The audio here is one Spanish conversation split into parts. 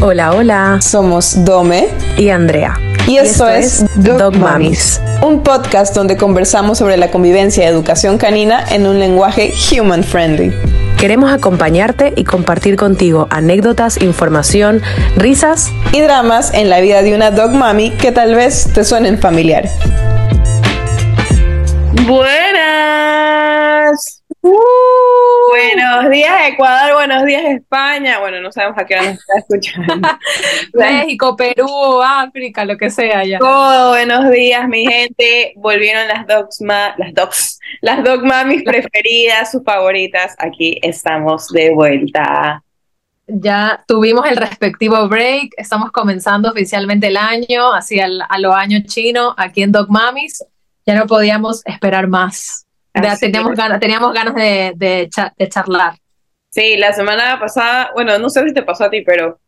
Hola, hola. Somos Dome y Andrea. Y, esto, es, Dog, Mamis, un podcast donde conversamos sobre la convivencia y educación canina en un lenguaje human friendly. Queremos acompañarte y compartir contigo anécdotas, información, risas y dramas en la vida de una dog mami que tal vez te suenen familiar. Buenas. Uh. buenos días Ecuador, buenos días España. Bueno, no sabemos a qué hora nos está escuchando. México, Perú, África, lo que sea ya. Todo, buenos días mi gente. Volvieron las dogs, las dogs, las dog mamis preferidas, sus favoritas. Aquí estamos de vuelta. Ya tuvimos el respectivo break, estamos comenzando oficialmente el año, así a lo año chino, aquí en Dog Mamis. Ya no podíamos esperar más teníamos, ganas, teníamos ganas de, de, charlar. Sí, la semana pasada, bueno, no sé si te pasó a ti, pero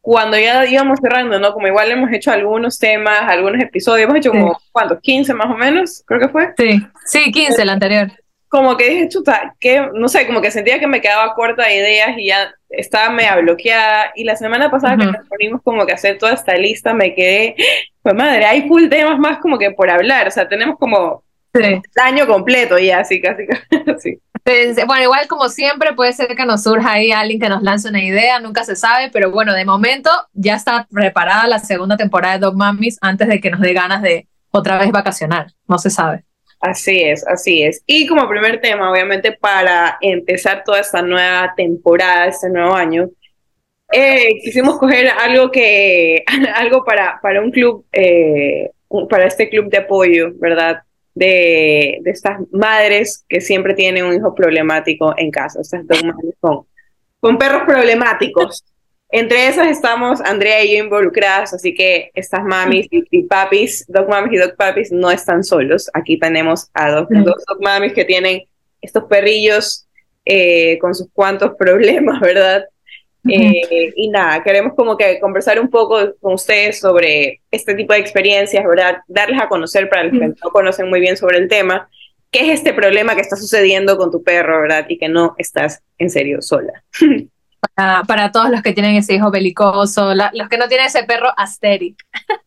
cuando ya íbamos cerrando, ¿no? Como igual hemos hecho algunos temas, algunos episodios, hemos hecho como, ¿cuántos? ¿15 más o menos? Creo que fue. Sí, sí, 15 el anterior. Como que dije, chuta, que, no sé, como que sentía que me quedaba corta de ideas y ya estaba media bloqueada. Y la semana pasada que nos ponimos como que hacer toda esta lista, me quedé, pues madre, hay full temas más como que por hablar, o sea, tenemos como el año completo ya, así casi, casi. Bueno, igual como siempre puede ser que nos surja ahí alguien que nos lance una idea, nunca se sabe, pero bueno, de momento ya está preparada la segunda temporada de Dog Mummies antes de que nos dé ganas de otra vez vacacionar, no se sabe. Así es, así es. Y como primer tema, obviamente, para empezar toda esta nueva temporada, este nuevo año, eh, quisimos coger algo que, algo para, para un club, eh, para este club de apoyo, ¿verdad? De, estas madres que siempre tienen un hijo problemático en casa, estas dos madres con, con perros problemáticos. Entre esas estamos Andrea y yo involucradas, así que estas mamis y, papis, dog mamis y dog papis no están solos. Aquí tenemos a dos, dos dog mamis que tienen estos perrillos eh, con sus cuantos problemas, ¿verdad? Eh, y nada, queremos como que conversar un poco con ustedes sobre este tipo de experiencias, ¿verdad? Darles a conocer para los que no conocen muy bien sobre el tema, qué es este problema que está sucediendo con tu perro, ¿verdad? Y que no estás en serio sola. Para, todos los que tienen ese hijo belicoso, los que no tienen ese perro asteric.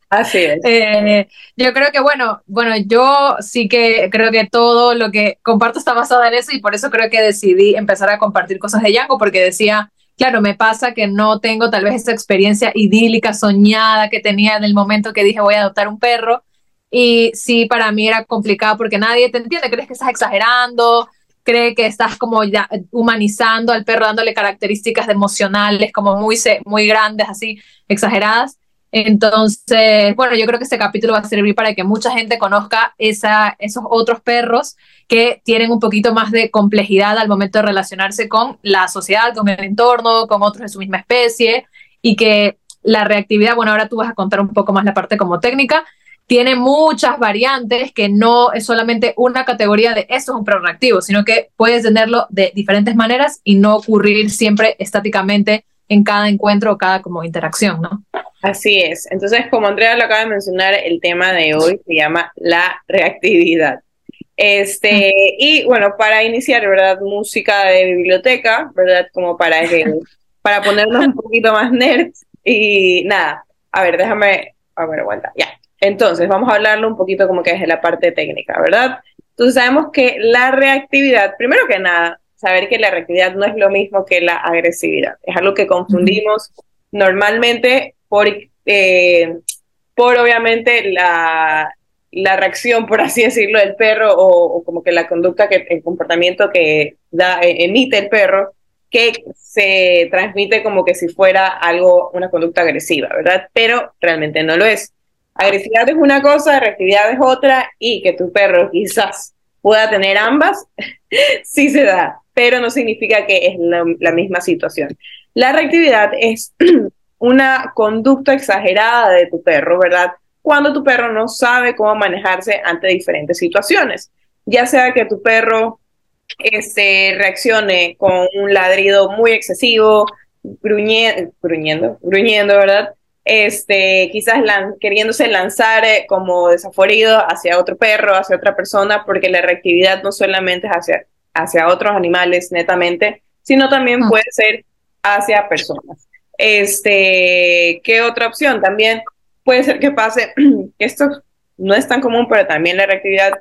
Así es. Eh, yo creo que, bueno, bueno, yo sí que creo que todo lo que comparto está basado en eso y por eso creo que decidí empezar a compartir cosas de Yango, porque decía, Claro, me pasa que no tengo tal vez esa experiencia idílica, soñada que tenía en el momento que dije voy a adoptar un perro. Y sí, para mí era complicado porque nadie te entiende, crees que estás exagerando, cree que estás como ya humanizando al perro, dándole características emocionales como muy, muy grandes, así, exageradas. Entonces, bueno, yo creo que este capítulo va a servir para que mucha gente conozca esa, esos otros perros que tienen un poquito más de complejidad al momento de relacionarse con la sociedad, con el entorno, con otros de su misma especie y que la reactividad, bueno, ahora tú vas a contar un poco más la parte como técnica, tiene muchas variantes que no es solamente una categoría de esto es un perro reactivo, sino que puedes tenerlo de diferentes maneras y no ocurrir siempre estáticamente en cada encuentro o cada como interacción, ¿no? Así es. Entonces, como Andrea lo acaba de mencionar, el tema de hoy se llama la reactividad. Este, y bueno, para iniciar, ¿verdad? Música de biblioteca, ¿verdad? Como para para ponernos un poquito más nerds. Y nada, a ver, déjame, a ver, aguanta, ya. Entonces, vamos a hablarlo un poquito como que es de la parte técnica, ¿verdad? Entonces, sabemos que la reactividad, primero que nada, saber que la reactividad no es lo mismo que la agresividad. Es algo que confundimos normalmente por, eh, por obviamente la, la, reacción, por así decirlo, del perro o, como que la conducta, que el comportamiento que da, e, emite el perro, que se transmite como que si fuera algo, una conducta agresiva, ¿verdad? Pero realmente no lo es. Agresividad es una cosa, reactividad es otra, y que tu perro quizás pueda tener ambas, sí se da pero no significa que es la, misma situación. La reactividad es una conducta exagerada de tu perro, ¿verdad? Cuando tu perro no sabe cómo manejarse ante diferentes situaciones, ya sea que tu perro este, reaccione con un ladrido muy excesivo, gruñendo, gruñendo, ¿verdad? Este, quizás queriéndose lanzar eh, como desaforido hacia otro perro, hacia otra persona, porque la reactividad no solamente es hacia hacia otros animales netamente, sino también ah. puede ser hacia personas. Este, ¿qué otra opción? También puede ser que pase, esto no es tan común, pero también la reactividad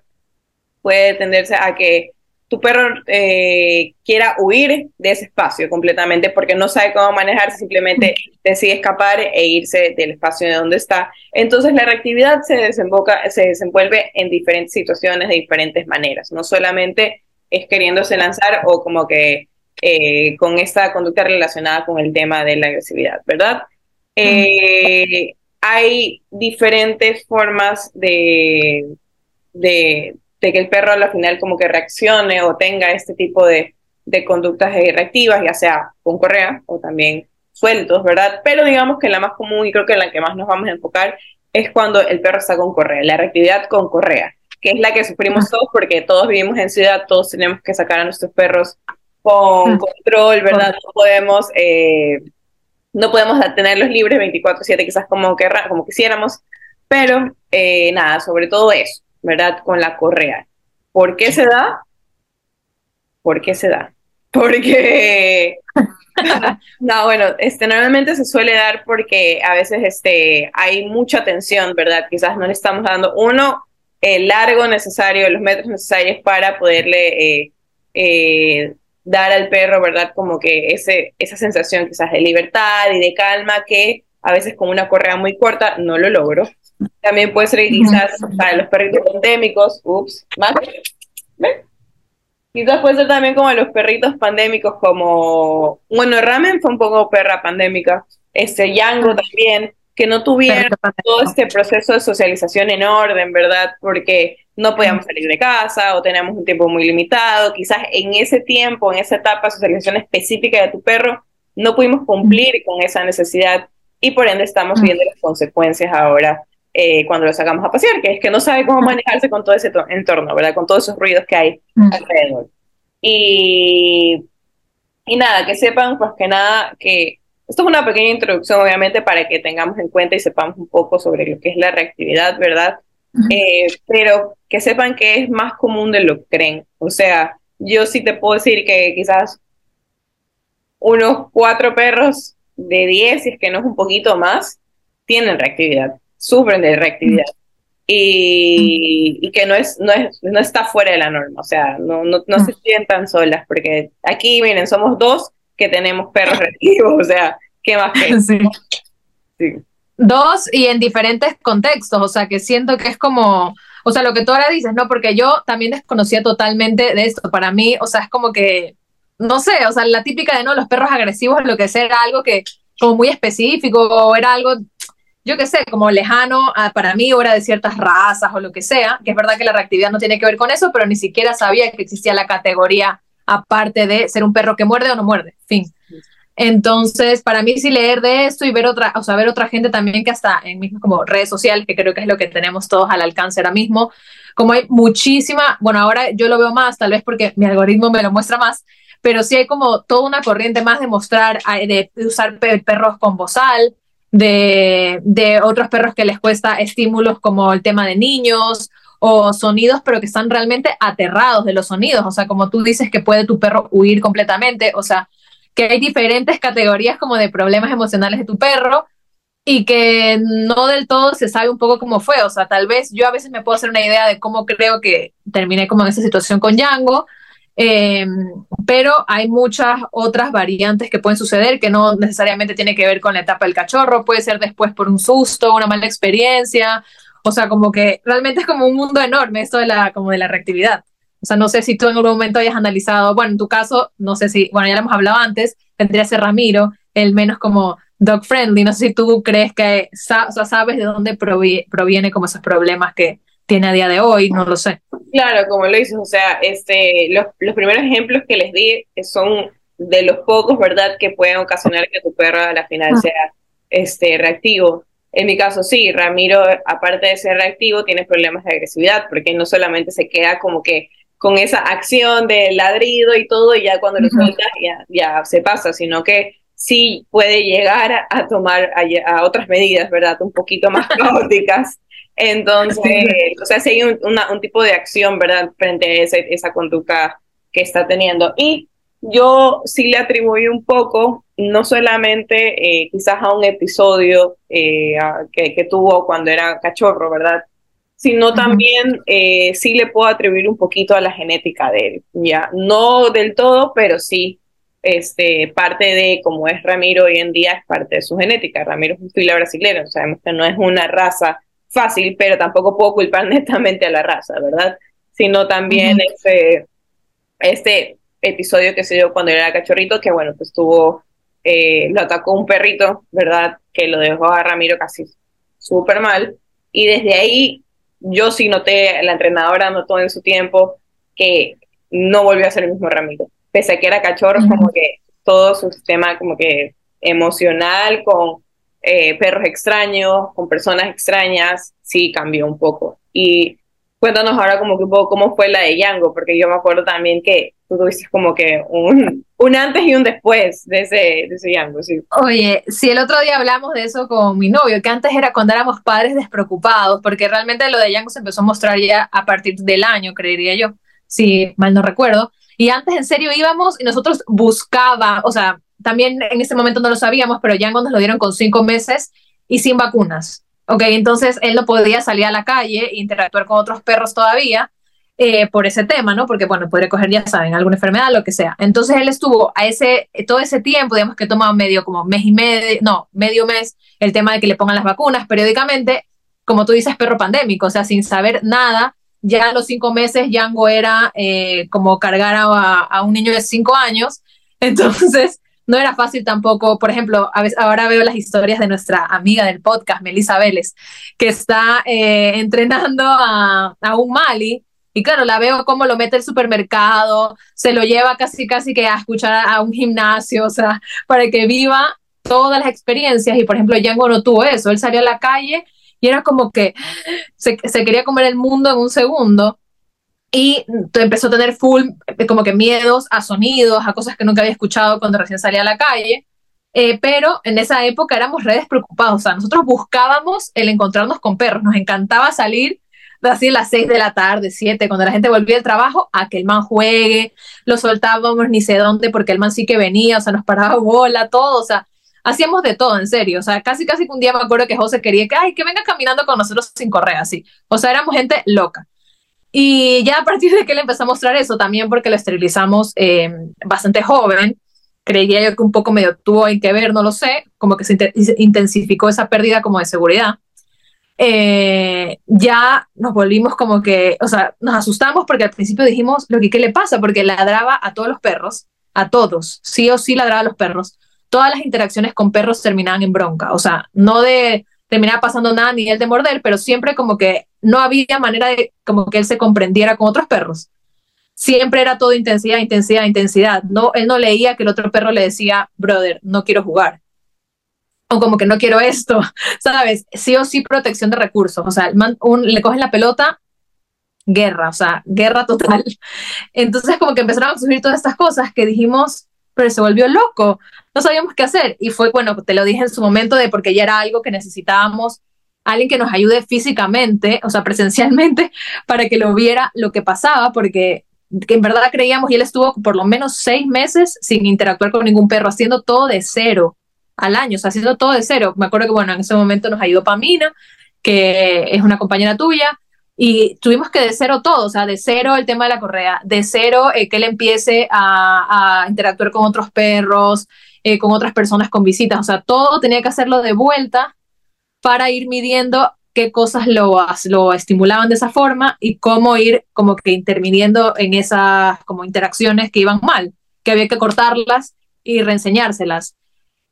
puede tenderse a que tu perro eh, quiera huir de ese espacio completamente porque no sabe cómo manejarse, simplemente decide escapar e irse del espacio de donde está. Entonces la reactividad se desemboca, se desenvuelve en diferentes situaciones de diferentes maneras, no solamente es queriéndose lanzar o como que eh, con esta conducta relacionada con el tema de la agresividad, ¿verdad? Eh, hay diferentes formas de, de, que el perro al final como que reaccione o tenga este tipo de, de conductas reactivas, ya sea con correa o también sueltos, ¿verdad? Pero digamos que la más común y creo que la que más nos vamos a enfocar es cuando el perro está con correa, la reactividad con correa, que es la que sufrimos todos porque todos vivimos en ciudad, todos tenemos que sacar a nuestros perros con control, ¿verdad? No podemos eh, no podemos tenerlos libres 24/7 quizás como, como quisiéramos, pero eh, nada, sobre todo eso, ¿verdad? Con la correa. ¿Por qué se da? ¿Por qué se da? Porque, no, bueno, este, normalmente se suele dar porque a veces este, hay mucha tensión, ¿verdad? Quizás no le estamos dando, uno, el largo necesario, los metros necesarios para poderle eh, eh, dar al perro, ¿verdad? Como que ese, esa sensación quizás de libertad y de calma que a veces con una correa muy corta no lo logro. También puede ser quizás para los perritos pandémicos, ups, más. Quizás puede ser también como los perritos pandémicos, como, bueno, Ramen fue un poco perra pandémica, este Yango también, que no tuvieron todo este proceso de socialización en orden, ¿verdad? Porque no podíamos salir de casa o teníamos un tiempo muy limitado, quizás en ese tiempo, en esa etapa de socialización específica de tu perro, no pudimos cumplir con esa necesidad y por ende estamos viendo las consecuencias ahora eh, cuando lo sacamos a pasear, que es que no sabe cómo manejarse con todo ese entorno, ¿verdad? Con todos esos ruidos que hay alrededor. Y, y nada, que sepan pues que nada, que esto es una pequeña introducción obviamente para que tengamos en cuenta y sepamos un poco sobre lo que es la reactividad, ¿verdad? Eh, pero que sepan que es más común de lo que creen. O sea, yo sí te puedo decir que quizás unos cuatro perros de diez, si es que no es un poquito más, tienen reactividad, sufren de reactividad. Y, que no es, no es, no está fuera de la norma, o sea, no, no, no se sientan solas, porque aquí, miren, somos dos que tenemos perros reactivos, o sea, ¿qué más que? Sí. sí. Dos y en diferentes contextos, o sea, que siento que es como, o sea, lo que tú ahora dices, ¿no? Porque yo también desconocía totalmente de esto. Para mí, o sea, es como que, no sé, o sea, la típica de, no, los perros agresivos, lo que sea, era algo que, como muy específico, o era algo, yo qué sé, como lejano para mí, o era de ciertas razas o lo que sea, que es verdad que la reactividad no tiene que ver con eso, pero ni siquiera sabía que existía la categoría aparte de ser un perro que muerde o no muerde, fin. Entonces, para mí sí leer de esto y ver otra, o sea, ver otra gente también que hasta en mismo como redes sociales, que creo que es lo que tenemos todos al alcance ahora mismo, como hay muchísima, bueno, ahora yo lo veo más, tal vez porque mi algoritmo me lo muestra más, pero sí hay como toda una corriente más de mostrar, de, usar perros con bozal, de, de otros perros que les cuesta estímulos como el tema de niños o sonidos, pero que están realmente aterrados de los sonidos. O sea, como tú dices que puede tu perro huir completamente. O sea, que hay diferentes categorías como de problemas emocionales de tu perro y que no del todo se sabe un poco cómo fue. O sea, tal vez yo a veces me puedo hacer una idea de cómo creo que terminé como en esa situación con Django, eh, pero hay muchas otras variantes que pueden suceder que no necesariamente tiene que ver con la etapa del cachorro, puede ser después por un susto, una mala experiencia. O sea, como que realmente es como un mundo enorme esto de la, como de la reactividad. O sea, no sé si tú en algún momento hayas analizado, bueno, en tu caso, no sé si, bueno, ya lo hemos hablado antes, tendría que ser Ramiro, el menos como dog friendly. No sé si tú crees que o sea, sabes de dónde proviene, como esos problemas que tiene a día de hoy, no lo sé. Claro, como lo dices, o sea, este, los, los primeros ejemplos que les di son de los pocos, ¿verdad?, que pueden ocasionar que tu perro a la final ah. sea este, reactivo. En mi caso, sí, Ramiro, aparte de ser reactivo, tiene problemas de agresividad, porque no solamente se queda como que con esa acción de ladrido y todo, y ya cuando lo sueltas ya, ya se pasa, sino que sí puede llegar a, tomar a, otras medidas, ¿verdad? Un poquito más caóticas. Entonces, o sea, si hay un, tipo de acción, ¿verdad? Frente a esa conducta que está teniendo. Y yo sí le atribuí un poco, no solamente eh, quizás a un episodio eh, que, que, tuvo cuando era cachorro, ¿verdad? Sino también eh, sí le puedo atribuir un poquito a la genética de él, ya, no del todo, pero sí este, parte de cómo es Ramiro hoy en día es parte de su genética. Ramiro es un fila brasileño, sabemos que no es una raza fácil, pero tampoco puedo culpar netamente a la raza, ¿verdad? Sino también este, este episodio que se dio cuando era cachorrito, que bueno, pues tuvo, eh, lo atacó un perrito, ¿verdad? Que lo dejó a Ramiro casi súper mal. Y desde ahí yo sí noté, la entrenadora notó en su tiempo que no volvió a ser el mismo Ramiro. Pese a que era cachorro, como que todo su sistema como que emocional con eh, perros extraños, con personas extrañas, sí cambió un poco. Y cuéntanos ahora como que un poco cómo fue la de Yango, porque yo me acuerdo también que tú tuviste como que un, un antes y un después de ese, de ese Yango, sí. Oye, si el otro día hablamos de eso con mi novio, que antes era cuando éramos padres despreocupados, porque realmente lo de Yango se empezó a mostrar ya a partir del año, creería yo, si mal no recuerdo. Y antes en serio íbamos y nosotros buscaba, o sea, también en ese momento no lo sabíamos, pero Yango nos lo dieron con cinco meses y sin vacunas. Ok, entonces él no podía salir a la calle e interactuar con otros perros todavía eh, por ese tema, ¿no? Porque, bueno, podría coger, ya saben, alguna enfermedad, lo que sea. Entonces él estuvo a ese, todo ese tiempo, digamos que toma medio, como mes y medio, no, medio mes, el tema de que le pongan las vacunas periódicamente, como tú dices, perro pandémico, o sea, sin saber nada. Ya a los cinco meses, Yango era eh, como cargar a, a un niño de cinco años. Entonces, no era fácil tampoco, por ejemplo, a veces, ahora veo las historias de nuestra amiga del podcast, Melissa Vélez, que está eh, entrenando a, a, un Mali. Y claro, la veo como lo mete el supermercado, se lo lleva casi, casi que a escuchar a un gimnasio, o sea, para que viva todas las experiencias. Y por ejemplo, Django no tuvo eso, él salió a la calle y era como que se, se quería comer el mundo en un segundo y empezó a tener full, eh, como que miedos a sonidos, a cosas que nunca había escuchado cuando recién salía a la calle. Eh, pero en esa época éramos redes preocupados, o sea, nosotros buscábamos el encontrarnos con perros, nos encantaba salir así a las 6 de la tarde, 7, cuando la gente volvía del trabajo, a que el man juegue, lo soltábamos ni sé dónde, porque el man sí que venía, o sea, nos paraba bola, todo, o sea, hacíamos de todo, en serio, o sea, casi casi que un día me acuerdo que José quería que, ay, que venga caminando con nosotros sin correr, así, o sea, éramos gente loca. Y ya a partir de que le empezó a mostrar eso, también porque lo esterilizamos eh, bastante joven, creía yo que un poco medio tuvo que ver, no lo sé, como que se intensificó esa pérdida como de seguridad. Eh, ya nos volvimos como que, o sea, nos asustamos porque al principio dijimos, lo que qué le pasa, porque ladraba a todos los perros, a todos, sí o sí ladraba a los perros. Todas las interacciones con perros terminaban en bronca, o sea, no de terminar pasando nada ni él de morder, pero siempre como que no había manera de como que él se comprendiera con otros perros. Siempre era todo intensidad, intensidad, intensidad. No, él no leía que el otro perro le decía, brother, no quiero jugar. O como que no quiero esto, ¿sabes? Sí o sí protección de recursos. O sea, le cogen la pelota, guerra, o sea, guerra total. Entonces como que empezaron a surgir todas estas cosas que dijimos, pero se volvió loco, no sabíamos qué hacer. Y fue, bueno, te lo dije en su momento de porque ya era algo que necesitábamos alguien que nos ayude físicamente, o sea, presencialmente, para que lo viera lo que pasaba, porque en verdad creíamos y él estuvo por lo menos seis meses sin interactuar con ningún perro, haciendo todo de cero al año, o sea, haciendo todo de cero. Me acuerdo que, bueno, en ese momento nos ayudó Pamina, que es una compañera tuya, y tuvimos que de cero todo, o sea, de cero el tema de la correa, de cero eh, que él empiece a, interactuar con otros perros, eh, con otras personas con visitas, o sea, todo tenía que hacerlo de vuelta para ir midiendo qué cosas lo, lo estimulaban de esa forma y cómo ir como que interviniendo en esas como interacciones que iban mal, que había que cortarlas y reenseñárselas.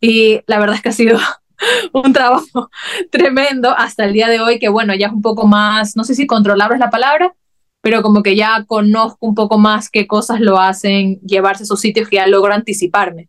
Y la verdad es que ha sido un trabajo tremendo hasta el día de hoy, que bueno, ya es un poco más, no sé si controlable es la palabra, pero como que ya conozco un poco más qué cosas lo hacen llevarse a esos sitios que ya logro anticiparme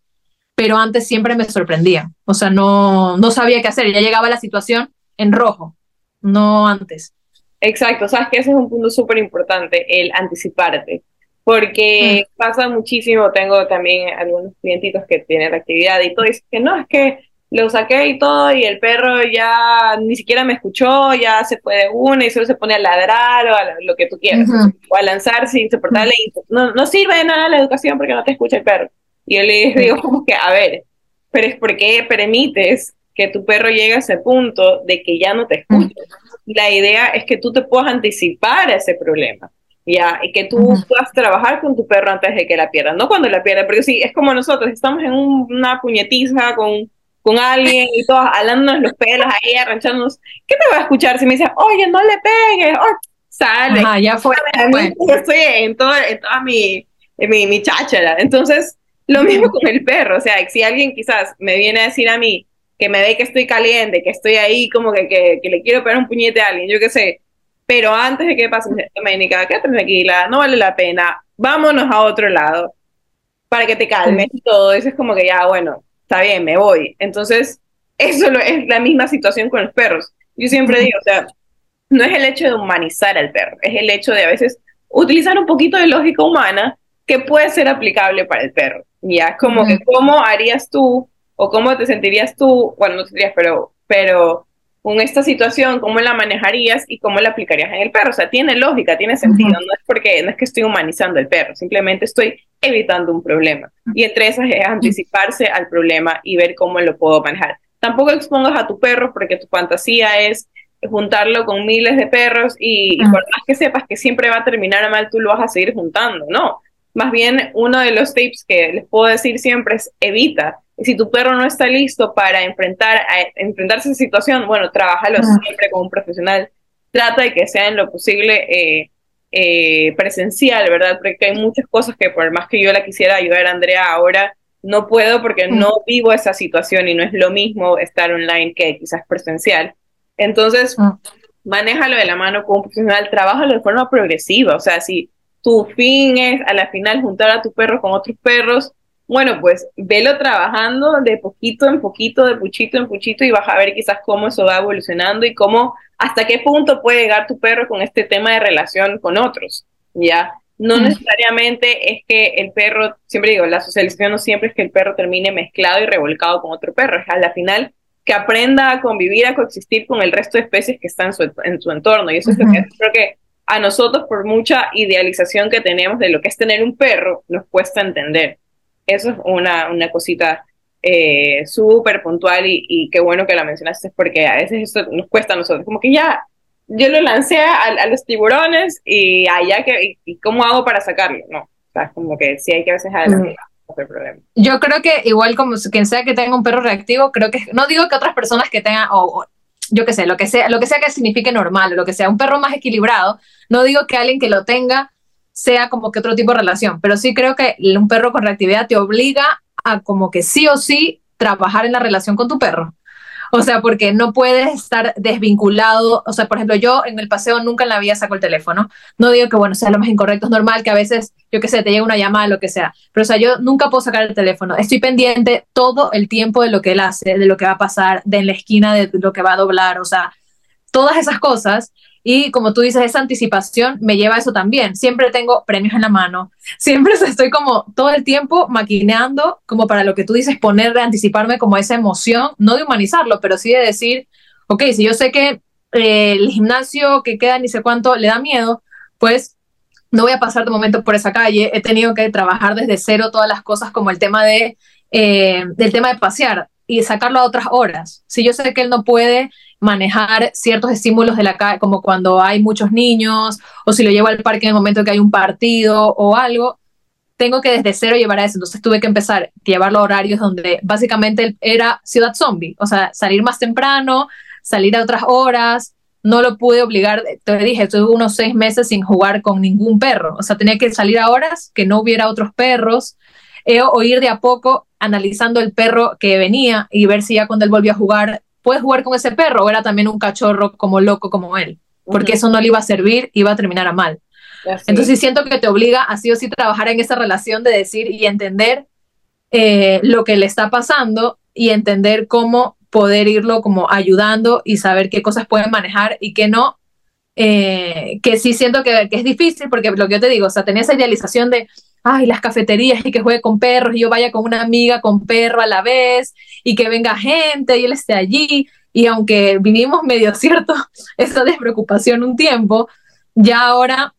pero antes siempre me sorprendía. O sea, no, no sabía qué hacer. Ya llegaba la situación en rojo, no antes. Exacto, sabes que ese es un punto súper importante, el anticiparte, porque mm. pasa muchísimo, tengo también algunos clientitos que tienen la actividad y todo, dicen que no, es que lo saqué y todo, y el perro ya ni siquiera me escuchó, ya se fue de una y solo se pone a ladrar o a lo que tú quieras, o a lanzarse insoportable. no, no sirve de nada la educación porque no te escucha el perro. Y yo le digo como que, a ver, pero es porque permites que tu perro llegue a ese punto de que ya no te escucha. La idea es que tú te puedas anticipar a ese problema. ¿ya? Y que tú puedas trabajar con tu perro antes de que la pierda, no cuando la pierda, porque sí, es como nosotros, estamos en una puñetiza con con alguien y todos alándonos los pelos ahí, arranchándonos, ¿qué te va a escuchar si me dice, oye, no le pegues? Oh, sale. ya fue. Yo estoy en, todo, en toda mi, mi, mi cháchara. Entonces, lo mismo con el perro. O sea, si alguien quizás me viene a decir a mí que me ve que estoy caliente, que estoy ahí como que, que, que le quiero pegar un puñete a alguien, yo qué sé. Pero antes de que pase, Doménica, quédate tranquila, no vale la pena, vámonos a otro lado para que te calmes y todo. Eso es como que ya, bueno, está bien, me voy. Entonces, eso es la misma situación con los perros. Yo siempre digo, o sea, no es el hecho de humanizar al perro, es el hecho de a veces utilizar un poquito de lógica humana que puede ser aplicable para el perro. Ya, como que cómo harías tú o cómo te sentirías tú, bueno, no te sentirías, pero, pero con esta situación, cómo la manejarías y cómo la aplicarías en el perro. O sea, tiene lógica, tiene sentido. No es porque no es que estoy humanizando el perro, simplemente estoy evitando un problema. Y entre esas es anticiparse al problema y ver cómo lo puedo manejar. Tampoco expongas a tu perro porque tu fantasía es juntarlo con miles de perros y, por más que sepas que siempre va a terminar mal, tú lo vas a seguir juntando. No. Más bien, uno de los tips que les puedo decir siempre es evita si tu perro no está listo para enfrentar, a, enfrentarse a esa situación, bueno, trabájalo siempre con un profesional. Trata de que sea en lo posible eh, eh, presencial, ¿verdad? Porque hay muchas cosas que por más que yo la quisiera ayudar a Andrea ahora, no puedo porque no vivo esa situación y no es lo mismo estar online que quizás presencial. Entonces, manéjalo de la mano con un profesional, trabájalo de forma progresiva. O sea, si tu fin es a la final juntar a tu perro con otros perros, bueno, pues velo trabajando de poquito en poquito, de puchito en puchito y vas a ver quizás cómo eso va evolucionando y cómo, hasta qué punto puede llegar tu perro con este tema de relación con otros, ¿ya? No mm. necesariamente es que el perro, siempre digo, la socialización no siempre es que el perro termine mezclado y revolcado con otro perro, es a la final que aprenda a convivir, a coexistir con el resto de especies que están en su, en su entorno. Y eso es lo que creo que a nosotros, por mucha idealización que tenemos de lo que es tener un perro, nos cuesta entender. Eso es una, una cosita eh, súper puntual y, qué bueno que la mencionaste porque a veces esto nos cuesta a nosotros, como que ya, yo lo lancé a, los tiburones y allá que, y, ¿cómo hago para sacarlo? No, o sea, como que sí hay que a veces adelantar. Problema. Yo creo que igual como quien sea que tenga un perro reactivo, creo que no digo que otras personas que tengan o, yo qué sé, lo que sea, lo que sea que signifique normal, lo que sea un perro más equilibrado, no digo que alguien que lo tenga sea como que otro tipo de relación, pero sí creo que un perro con reactividad te obliga a como que sí o sí trabajar en la relación con tu perro. O sea, porque no puedes estar desvinculado. O sea, por ejemplo, yo en el paseo nunca en la vida saco el teléfono. No digo que, bueno, sea lo más incorrecto, es normal que a veces, yo qué sé, te llega una llamada, lo que sea. Pero, o sea, yo nunca puedo sacar el teléfono. Estoy pendiente todo el tiempo de lo que él hace, de lo que va a pasar, de en la esquina, de lo que va a doblar. O sea, todas esas cosas. Y como tú dices, esa anticipación me lleva a eso también. Siempre tengo premios en la mano, siempre estoy como todo el tiempo maquineando, como para lo que tú dices, poner, de anticiparme como esa emoción, no de humanizarlo, pero sí de decir, ok, si yo sé que eh, el gimnasio que queda ni sé cuánto le da miedo, pues no voy a pasar de momento por esa calle. He tenido que trabajar desde cero todas las cosas como el tema de, eh, tema de pasear y sacarlo a otras horas. Si yo sé que él no puede manejar ciertos estímulos de la calle, como cuando hay muchos niños, o si lo llevo al parque en el momento que hay un partido o algo, tengo que desde cero llevar a eso. Entonces tuve que empezar a llevarlo a horarios donde básicamente era ciudad zombie, o sea, salir más temprano, salir a otras horas. No lo pude obligar, te dije, estuve unos seis meses sin jugar con ningún perro. O sea, tenía que salir a horas que no hubiera otros perros o ir de a poco analizando el perro que venía y ver si ya cuando él volvió a jugar puedes jugar con ese perro o era también un cachorro como loco como él, porque eso no le iba a servir, iba a terminar a mal. Entonces siento que te obliga a sí o sí trabajar en esa relación de decir y entender eh, lo que le está pasando y entender cómo poder irlo como ayudando y saber qué cosas pueden manejar y qué no. Eh, que sí siento que, que, es difícil porque lo que yo te digo, o sea, tenía esa idealización de ay, las cafeterías y que juegue con perros y yo vaya con una amiga con perro a la vez y que venga gente y él esté allí. Y aunque vivimos medio cierto esa despreocupación un tiempo, ya ahora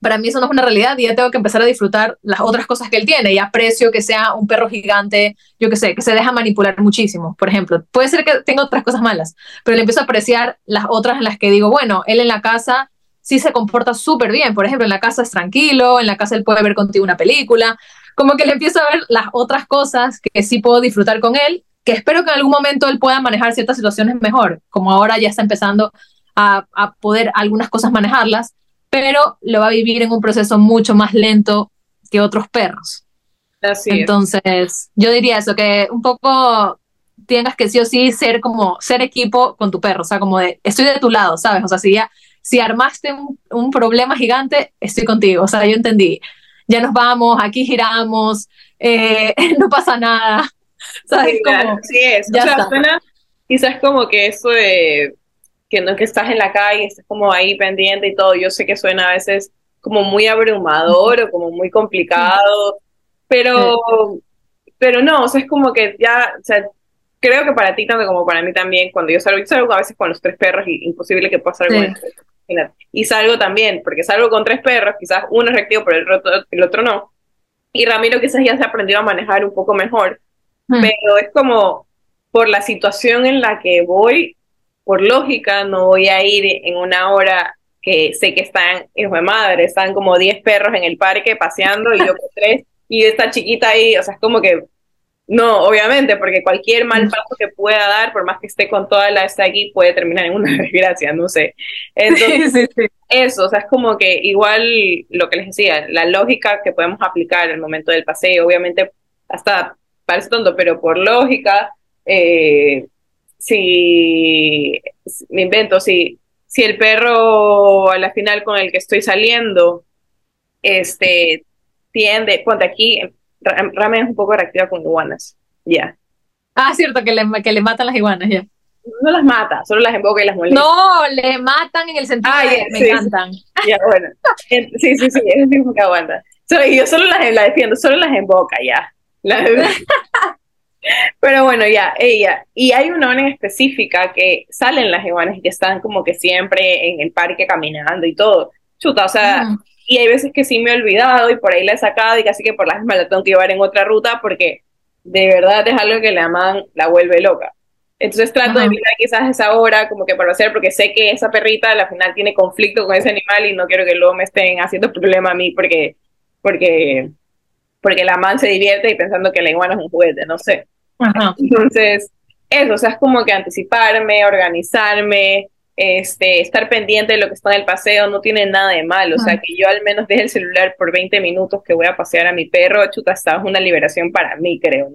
para mí eso no es una realidad y ya tengo que empezar a disfrutar las otras cosas que él tiene y aprecio que sea un perro gigante, yo que sé, que se deja manipular muchísimo, por ejemplo. Puede ser que tenga otras cosas malas, pero le empiezo a apreciar las otras en las que digo, bueno, él en la casa sí se comporta súper bien, por ejemplo, en la casa es tranquilo, en la casa él puede ver contigo una película, como que le empiezo a ver las otras cosas que sí puedo disfrutar con él, que espero que en algún momento él pueda manejar ciertas situaciones mejor, como ahora ya está empezando a, a poder algunas cosas manejarlas pero lo va a vivir en un proceso mucho más lento que otros perros. Así Entonces, yo diría eso, que un poco tengas que sí o sí ser como, ser equipo con tu perro, o sea, como de, estoy de tu lado, ¿sabes? O sea, si ya, si armaste un, problema gigante, estoy contigo, o sea, yo entendí, ya nos vamos, aquí giramos, eh, no pasa nada, ¿sabes? Sí, como, sí es, ya o sea, suena quizás como que eso de que no es que estás en la calle, estás como ahí pendiente y todo. Yo sé que suena a veces como muy abrumador o como muy complicado, pero, pero no, o sea, es como que ya, o sea, creo que para ti tanto como para mí también, cuando yo salgo, yo salgo a veces con los tres perros y imposible que pueda salir con Y salgo también, porque salgo con tres perros, quizás uno es reactivo, pero el otro, el otro no. Y Ramiro quizás ya se aprendió a manejar un poco mejor, pero es como por la situación en la que voy, por lógica no voy a ir en una hora que sé que están, hijo de madre, están como 10 perros en el parque paseando y yo con tres y esta chiquita ahí, o sea, es como que no, obviamente, porque cualquier mal paso que pueda dar, por más que esté con toda la esta aquí, puede terminar en una desgracia, no sé. Entonces, eso, o sea, es como que igual lo que les decía, la lógica que podemos aplicar en el momento del paseo, obviamente, hasta parece tonto, pero por lógica, eh, si me invento, si, si el perro a la final con el que estoy saliendo, este, tiende, ponte aquí, Ramen es un poco reactiva con iguanas, ya. Ah, cierto, que le, que le matan las iguanas, ya. No las mata, solo las emboca y las molesta. No, le matan en el sentido ah, de me encantan. Ya, bueno. Sí, sí, sí, es el mismo que aguanta. yo solo las, la defiendo, solo las emboca, ya. Pero bueno, ya, ella. Y hay una hora en específica que salen las iguanas y que están como que siempre en el parque caminando y todo. Chuta, o sea, y hay veces que sí me he olvidado y por ahí la he sacado y casi que por las mismas la tengo que llevar en otra ruta porque de verdad es algo que la man la vuelve loca. Entonces trato de mirar quizás esa hora como que para hacer, porque sé que esa perrita al final tiene conflicto con ese animal y no quiero que luego me estén haciendo problema a mí porque, porque, porque la man se divierte y pensando que la iguana es un juguete, no sé. Entonces, eso, o sea, es como que anticiparme, organizarme, este, estar pendiente de lo que está en el paseo no tiene nada de malo. O sea, que yo al menos deje el celular por 20 minutos que voy a pasear a mi perro, chuta, está es una liberación para mí, creo.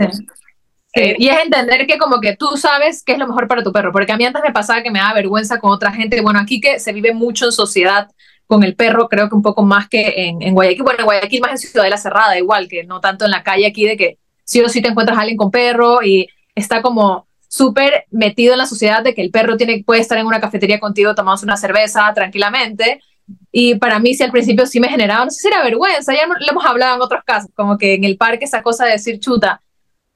Eh, y es entender que como que tú sabes qué es lo mejor para tu perro, porque a mí antes me pasaba que me daba vergüenza con otra gente. Bueno, aquí que se vive mucho en sociedad con el perro, creo que un poco más que en, en Guayaquil. Bueno, en Guayaquil más en Ciudadela Cerrada, igual que no tanto en la calle aquí de que sí o sí te encuentras a alguien con perro y está como súper metido en la sociedad de que el perro tiene, puede estar en una cafetería contigo tomando una cerveza tranquilamente. Y para mí, si al principio sí me generaba, no sé si era vergüenza, ya lo hemos hablado en otros casos, como que en el parque esa cosa de decir chuta,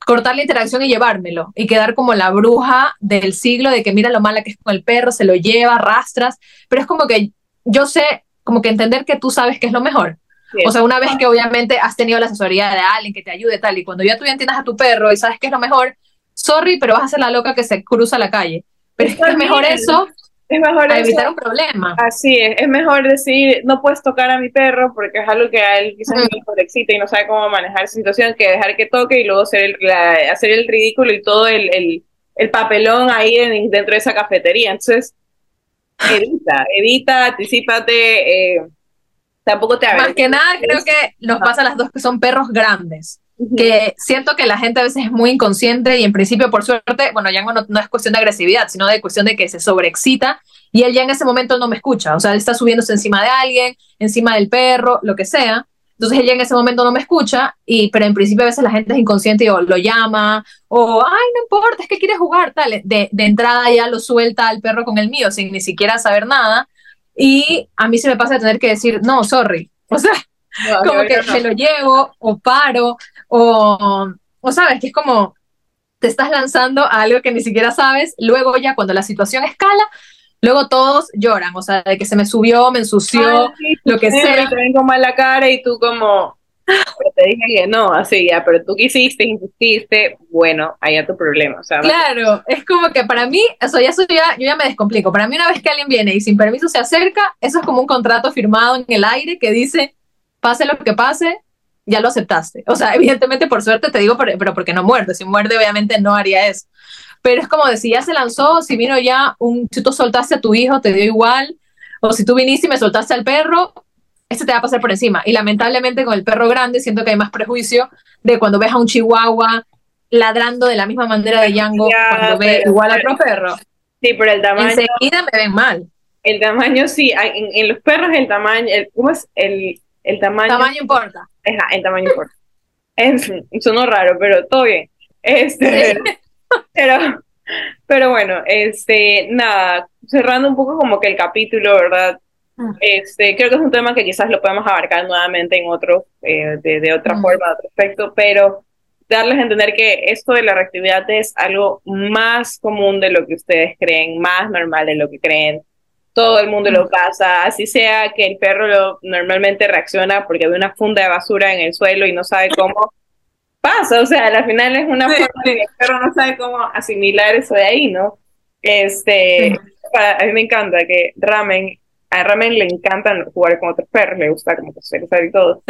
cortar la interacción y llevármelo y quedar como la bruja del siglo de que mira lo mala que es con el perro, se lo lleva, rastras, pero es como que yo sé, como que entender que tú sabes que es lo mejor. O sea, una vez que obviamente has tenido la asesoría de alguien que te ayude tal, y cuando ya tú ya entiendas a tu perro y sabes que es lo mejor, sorry, pero vas a ser la loca que se cruza la calle. Pero es, es mejor eso es mejor evitar un problema. Así es, es mejor decir, no puedes tocar a mi perro porque es algo que a él quizás no le excita y no sabe cómo manejar esa situación, que dejar que toque y luego hacer el, hacer el ridículo y todo el, el, el papelón ahí dentro de esa cafetería. Entonces, evita, evita, anticipate, eh, Tampoco te Más que nada, creo que nos pasa a las dos que son perros grandes. Que siento que la gente a veces es muy inconsciente y en principio, por suerte, bueno, ya no, no es cuestión de agresividad, sino de cuestión de que se sobreexcita y él ya en ese momento no me escucha. O sea, él está subiéndose encima de alguien, encima del perro, lo que sea. Entonces él ya en ese momento no me escucha, y, pero en principio a veces la gente es inconsciente y o lo llama, o, ay, no importa, es que quiere jugar, tal. De, de entrada ya lo suelta al perro con el mío sin ni siquiera saber nada. Y a mí se me pasa de tener que decir, no, sorry. O sea, como que me lo llevo o paro o, o sabes que es como te estás lanzando a algo que ni siquiera sabes, luego ya cuando la situación escala, luego todos lloran, o sea, de que se me subió, me ensució, lo que sea. Te ven como a la cara y tú como, pero te dije que no, así ya, pero tú quisiste, insististe, bueno, allá tu problema. O sea, claro, es como que para mí, eso ya, eso ya, yo ya me descomplico. Para mí, una vez que alguien viene y sin permiso se acerca, eso es como un contrato firmado en el aire que dice, pase lo que pase, ya lo aceptaste. O sea, evidentemente, por suerte te digo, pero, porque no muerde. Si muerde, obviamente no haría eso. Pero es como de si ya se lanzó, si vino ya un, si tú soltaste a tu hijo, te dio igual. O si tú viniste y me soltaste al perro, este te va a pasar por encima. Y lamentablemente con el perro grande siento que hay más prejuicio de cuando ves a un chihuahua ladrando de la misma manera de Django cuando ve igual a otro perro. Sí, pero el tamaño... Enseguida me ven mal. El tamaño sí, en, los perros el tamaño, ¿cómo es? El, el tamaño... El tamaño importa. El tamaño importa. Es, sonó raro, pero todo bien. Este, pero, pero bueno, este, nada, cerrando un poco como que el capítulo, ¿verdad? Este, creo que es un tema que quizás lo podemos abarcar nuevamente en otro, eh, de, otra forma, de otro aspecto, pero darles a entender que esto de la reactividad es algo más común de lo que ustedes creen, más normal de lo que creen. Todo el mundo lo pasa, así sea que el perro lo, normalmente reacciona porque ve una funda de basura en el suelo y no sabe cómo pasa, o sea, al final es una forma que el perro no sabe cómo asimilar eso de ahí, ¿no? Este, a mí me encanta que Ramen a Ramen le encanta jugar con otros perros, le gusta como socializar y todo.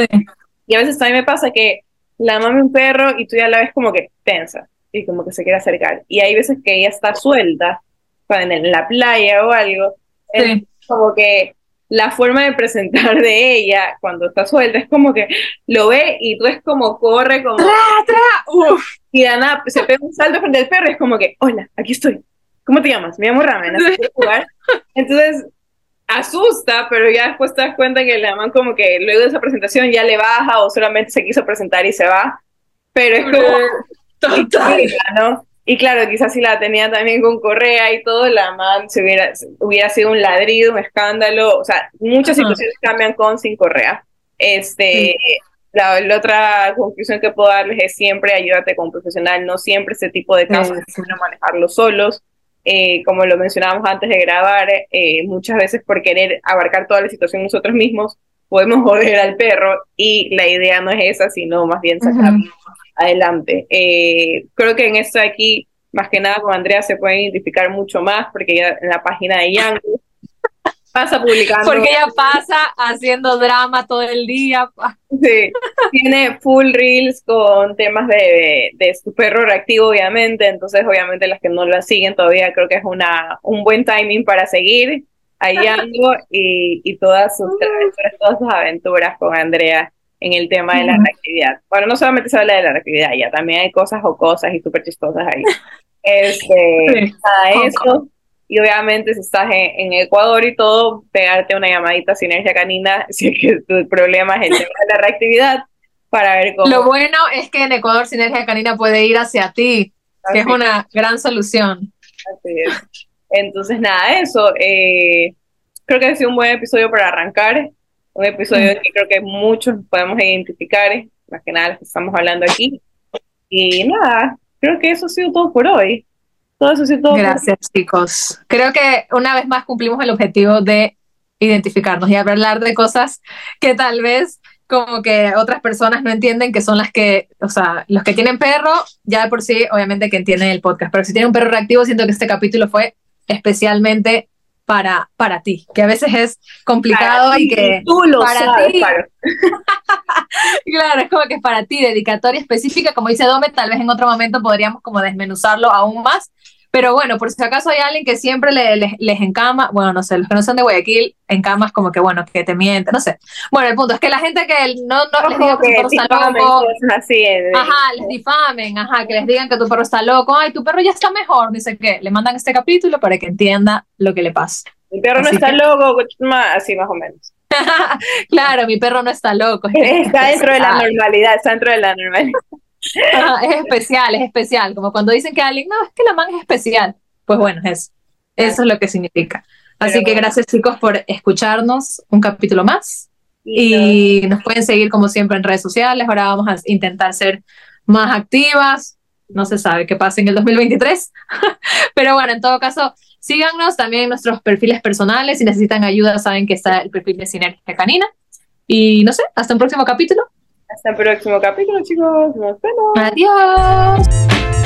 Y a veces también me pasa que la mame un perro y tú ya la ves como que tensa y como que se quiere acercar. Y hay veces que ella está suelta, en la playa o algo, es como que la forma de presentar de ella cuando está suelta es como que lo ve y tú es como corre como ¡Tra, y Ana se pega un salto frente al perro y es como que hola aquí estoy ¿cómo te llamas? me llamo Ramen jugar? entonces asusta, pero ya después te das cuenta que la man como que luego de esa presentación ya le baja o solamente se quiso presentar y se va. Pero es como... Total. ¿no? Y claro, quizás si la tenía también con correa y todo, la man se hubiera, hubiera sido un ladrido, un escándalo. O sea, muchas situaciones cambian con sin correa. Este, la, otra conclusión que puedo darles es siempre ayúdate con un profesional. No siempre ese tipo de casos sí. manejarlo solos. Eh, como lo mencionábamos antes de grabar, eh, muchas veces por querer abarcar toda la situación nosotros mismos, podemos joder al perro y la idea no es esa, sino más bien sacarlo adelante. Eh, creo que en esto de aquí, más que nada con Andrea se puede identificar mucho más, porque ya en la página de Yango pasa publicando. Porque ella pasa haciendo drama todo el día. Sí, tiene full reels con temas de, de, su perro reactivo, obviamente. Entonces, obviamente, las que no la siguen todavía creo que es una, un buen timing para seguir hallando y, y todas sus todas sus aventuras con Andrea en el tema de la reactividad. Bueno, no solamente se habla de la reactividad, ya también hay cosas o cosas y súper chistosas ahí. Este, nada, eso y obviamente si estás en, Ecuador y todo, pegarte una llamadita a Sinergia Canina si es que tu problema es el tema de la reactividad para ver cómo... Lo bueno es que en Ecuador Sinergia Canina puede ir hacia ti, que es una gran solución. Así es. Entonces, nada, eso. Eh, creo que ha sido un buen episodio para arrancar. Un episodio en que creo que muchos podemos identificar, más que nada los que estamos hablando aquí. Y nada, creo que eso ha sido todo por hoy. Todo eso sí, todo. Gracias, chicos. Creo que una vez más cumplimos el objetivo de identificarnos y hablar de cosas que tal vez como que otras personas no entienden que son las que, o sea, los que tienen perro, ya de por sí, obviamente que entienden el podcast, pero si tienen un perro reactivo, siento que este capítulo fue especialmente para, para ti, que a veces es complicado y que tú lo para sabes, ti. claro, es como que es para ti, dedicatoria específica, como dice Dome, tal vez en otro momento podríamos como desmenuzarlo aún más, pero bueno, por si acaso hay alguien que siempre le, les encama, bueno, no sé, los que no son de Guayaquil, encamas como que, bueno, que te miente, no sé. Bueno, el punto es que la gente que no, no les diga que, tu perro está loco, así ajá, les difamen, ajá, que les digan que tu perro está loco, ay, tu perro ya está mejor, dice que le mandan este capítulo para que entienda lo que le pasa. Mi perro no está loco, así más o menos. claro, mi perro no está loco. Está dentro de la normalidad, está dentro de la normalidad es especial, es especial. Como cuando dicen que alguien, no, es que la man es especial. Pues bueno, es, eso es lo que significa. Así que gracias chicos por escucharnos un capítulo más Y nos pueden seguir como siempre en redes sociales. Ahora vamos a intentar ser más activas. No se sabe qué pasa en el 2023. Pero bueno, en todo caso, síganos también en nuestros perfiles personales. Si necesitan ayuda, saben que está el perfil de Sinergia Canina. Y no sé, hasta un próximo capítulo. Hasta el próximo capítulo, chicos. Nos vemos. Adiós.